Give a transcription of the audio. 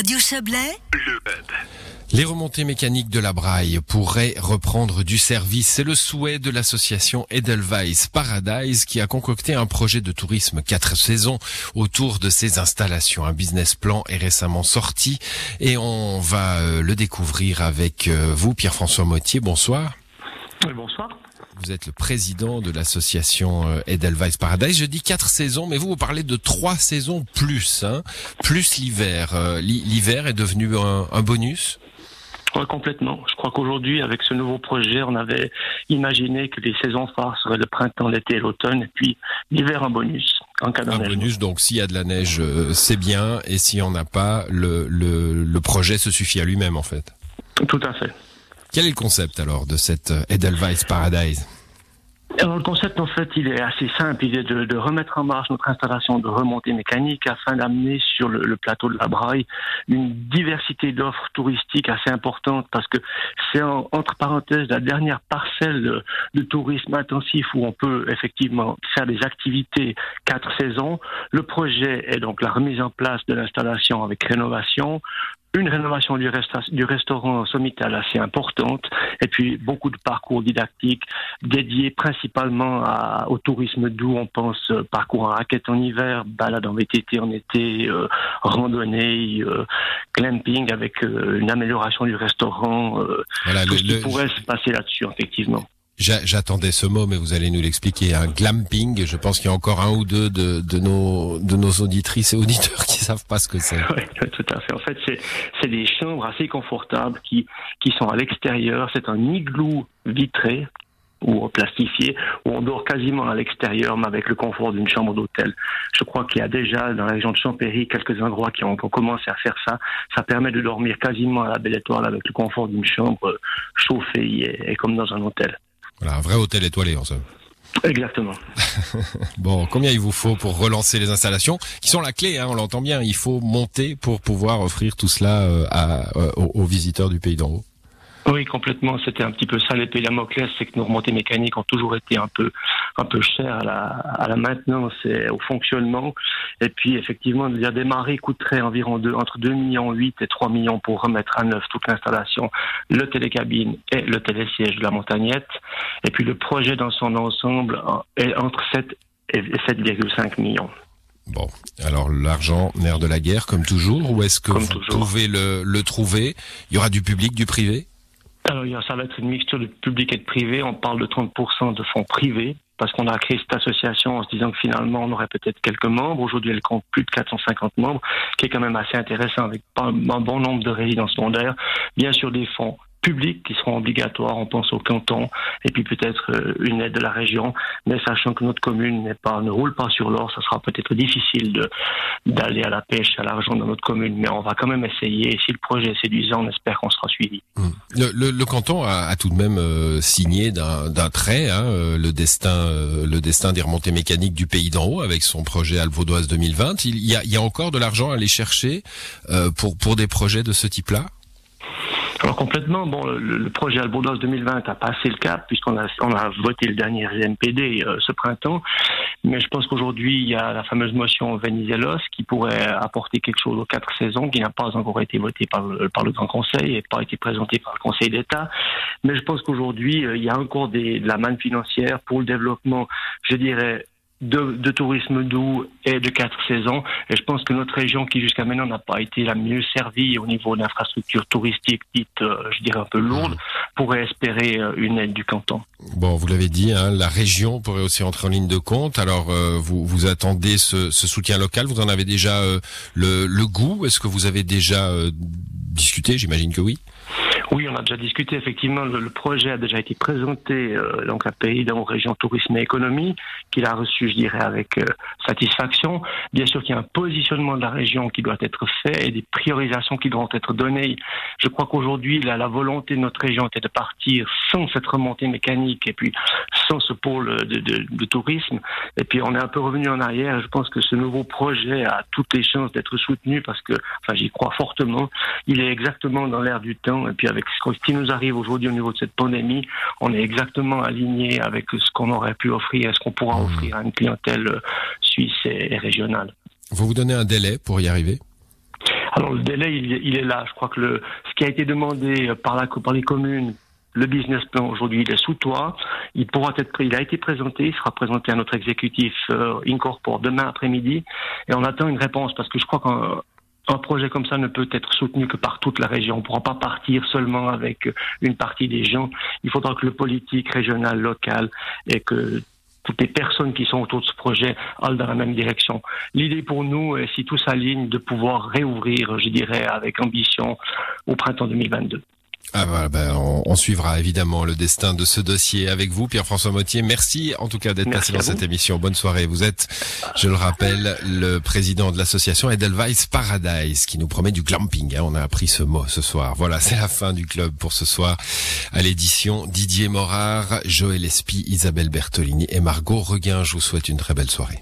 Radio Chablais, le web. Les remontées mécaniques de la Braille pourraient reprendre du service. C'est le souhait de l'association Edelweiss Paradise qui a concocté un projet de tourisme quatre saisons autour de ces installations. Un business plan est récemment sorti et on va euh, le découvrir avec euh, vous, Pierre-François Mottier. Bonsoir. Oui, bonsoir. Vous êtes le président de l'association euh, Edelweiss Paradise. Je dis quatre saisons, mais vous, vous parlez de trois saisons plus, hein, plus l'hiver. L'hiver est devenu un, un bonus? Oui, complètement. Je crois qu'aujourd'hui, avec ce nouveau projet, on avait imaginé que les saisons phares seraient le printemps, l'été et l'automne, et puis l'hiver un bonus. En cas un bonus, donc s'il y a de la neige, euh, c'est bien, et s'il n'y en a pas, le, le, le projet se suffit à lui-même, en fait. Tout à fait. Quel est le concept alors de cette euh, Edelweiss Paradise? Le concept, en fait, il est assez simple. Il est de, remettre en marche notre installation de remontée mécanique afin d'amener sur le, le, plateau de la Braille une diversité d'offres touristiques assez importante parce que c'est entre parenthèses la dernière parcelle de, de, tourisme intensif où on peut effectivement faire des activités quatre saisons. Le projet est donc la remise en place de l'installation avec rénovation, une rénovation du, du restaurant sommital assez importante et puis beaucoup de parcours didactiques dédiés principalement à, au tourisme doux. On pense euh, parcours en raquette en hiver, balade en VTT en été, euh, randonnée, euh, clamping avec euh, une amélioration du restaurant. Euh, voilà, tout le, ce qui le- pourrait se passer là-dessus, effectivement. J'a- J'attendais ce mot, mais vous allez nous l'expliquer. Un glamping. Je pense qu'il y a encore un ou deux de, nos auditrices et auditeurs qui savent pas ce que c'est. Oui, tout à fait. En fait, c'est des chambres assez confortables qui sont à l'extérieur. C'est un igloo vitré ou plastifié où on dort quasiment à l'extérieur, mais avec le confort d'une chambre d'hôtel. Je crois qu'il y a déjà dans la région de Champéry quelques endroits qui ont, commencé à faire ça. Ça permet de dormir quasiment à la belle étoile avec le confort d'une chambre euh, chauffée et comme dans un hôtel. Voilà, un vrai hôtel étoilé en somme. Exactement. Bon, combien il vous faut pour relancer les installations, qui sont la clé, hein, on l'entend bien. Il faut monter pour pouvoir offrir tout cela euh, à, euh, aux, visiteurs du pays d'en haut. Oui, complètement. C'était un petit peu ça l'épée Damoclès, c'est que nos remontées mécaniques ont toujours été un peu, un peu chères à la, à la maintenance et au fonctionnement. Et puis, effectivement, de dire démarrer coûterait environ deux, entre 2 millions 8 et 3 millions pour remettre à neuf toute l'installation, le télécabine et le télésiège de la montagnette. Et puis, le projet dans son ensemble est entre 7 et 7,5 millions. Bon, alors l'argent, nerf de la guerre, comme toujours, ou est-ce que Comme vous toujours. pouvez le, le trouver? Il y aura du public, du privé? Alors, ça va être une mixture de public et de privé. On parle de 30% de fonds privés parce qu'on a créé cette association en se disant que finalement, on aurait peut-être quelques membres. Aujourd'hui, elle compte plus de 450 membres, qui est quand même assez intéressant avec un bon nombre de résidences secondaires. Bien sûr, des fonds publics qui seront obligatoires, on pense au canton, et puis peut-être euh, une aide de la région, mais sachant que notre commune pas, ne roule pas sur l'or, ça sera peut-être difficile d'aller à la pêche, à l'argent dans notre commune, mais on va quand même essayer. Si le projet est séduisant, on espère qu'on sera suivi. le, le- le canton a, a tout de même euh, signé d'un d'un trait hein, euh, le destin, euh, le destin des remontées mécaniques du pays d'en haut avec son projet Alvaudoise 2020. Il y a, il y a encore de l'argent à aller chercher euh, pour pour des projets de ce type-là? Alors complètement, bon, le, projet Albourdos 2020 a passé le cap puisqu'on a, on a voté le dernier MPD euh, ce printemps, mais je pense qu'aujourd'hui il y a la fameuse motion Venizelos qui pourrait apporter quelque chose aux quatre saisons qui n'a pas encore été votée par le, par le Grand Conseil et pas été présentée par le Conseil d'État. Mais je pense qu'aujourd'hui euh, il y a encore des, de la manne financière pour le développement, je dirais, de, de tourisme doux et de quatre saisons. Et je pense que notre région, qui jusqu'à maintenant n'a pas été la mieux servie au niveau d'infrastructures touristiques dites, euh, je dirais, un peu lourdes, pourrait espérer euh, une aide du canton. Bon, vous l'avez dit, hein, la région pourrait aussi entrer en ligne de compte. Alors, euh, vous, vous attendez ce, soutien local? Vous en avez déjà le, le goût? Est-ce que vous avez déjà discuté? J'imagine que oui. Oui, on a déjà discuté. Effectivement, le, projet a déjà été présenté euh, donc à pays dans région tourisme et économie, qu'il a reçu, je dirais, avec euh, satisfaction. Bien sûr qu'il y a un positionnement de la région qui doit être fait et des priorisations qui doivent être données. Je crois qu'aujourd'hui, la, la volonté de notre région était de partir sans cette remontée mécanique et puis sans ce pôle de, de, de tourisme. Et puis on est un peu revenu en arrière. Je pense que ce nouveau projet a toutes les chances d'être soutenu parce que, enfin, j'y crois fortement. Il est exactement dans l'air du temps. Et puis avec ce qui nous arrive aujourd'hui au niveau de cette pandémie, on est exactement aligné avec ce qu'on aurait pu offrir et ce qu'on pourra Mmh. offrir à une clientèle euh, suisse et, et régionale. Vous vous donnez un délai pour y arriver? Alors le délai, il, est là. Je crois que le, ce qui a été demandé par, la, par les communes le business plan aujourd'hui, il est sous toi. Il pourra être, il a été présenté, il sera présenté à notre exécutif euh, Incorpore demain après-midi, et on attend une réponse parce que je crois qu'un projet comme ça ne peut être soutenu que par toute la région. On ne pourra pas partir seulement avec une partie des gens. Il faudra que le politique régional, local et que toutes les personnes qui sont autour de ce projet aillent dans la même direction. L'idée pour nous, est, si tout s'aligne, de pouvoir réouvrir, je dirais, avec ambition au printemps 2022. Ah voilà, ben, on, suivra évidemment le destin de ce dossier avec vous, Pierre-François Mottier. Merci en tout cas d'être passé dans cette émission. Bonne soirée. Vous êtes, je le rappelle, le président de l'association Edelweiss Paradise qui nous promet du glamping. Hein. On a appris ce mot ce soir. Voilà, c'est la fin du club pour ce soir. À l'édition, Didier Morard, Joël Espy, Isabelle Bertolini et Margot Reguin. Je vous souhaite une très belle soirée.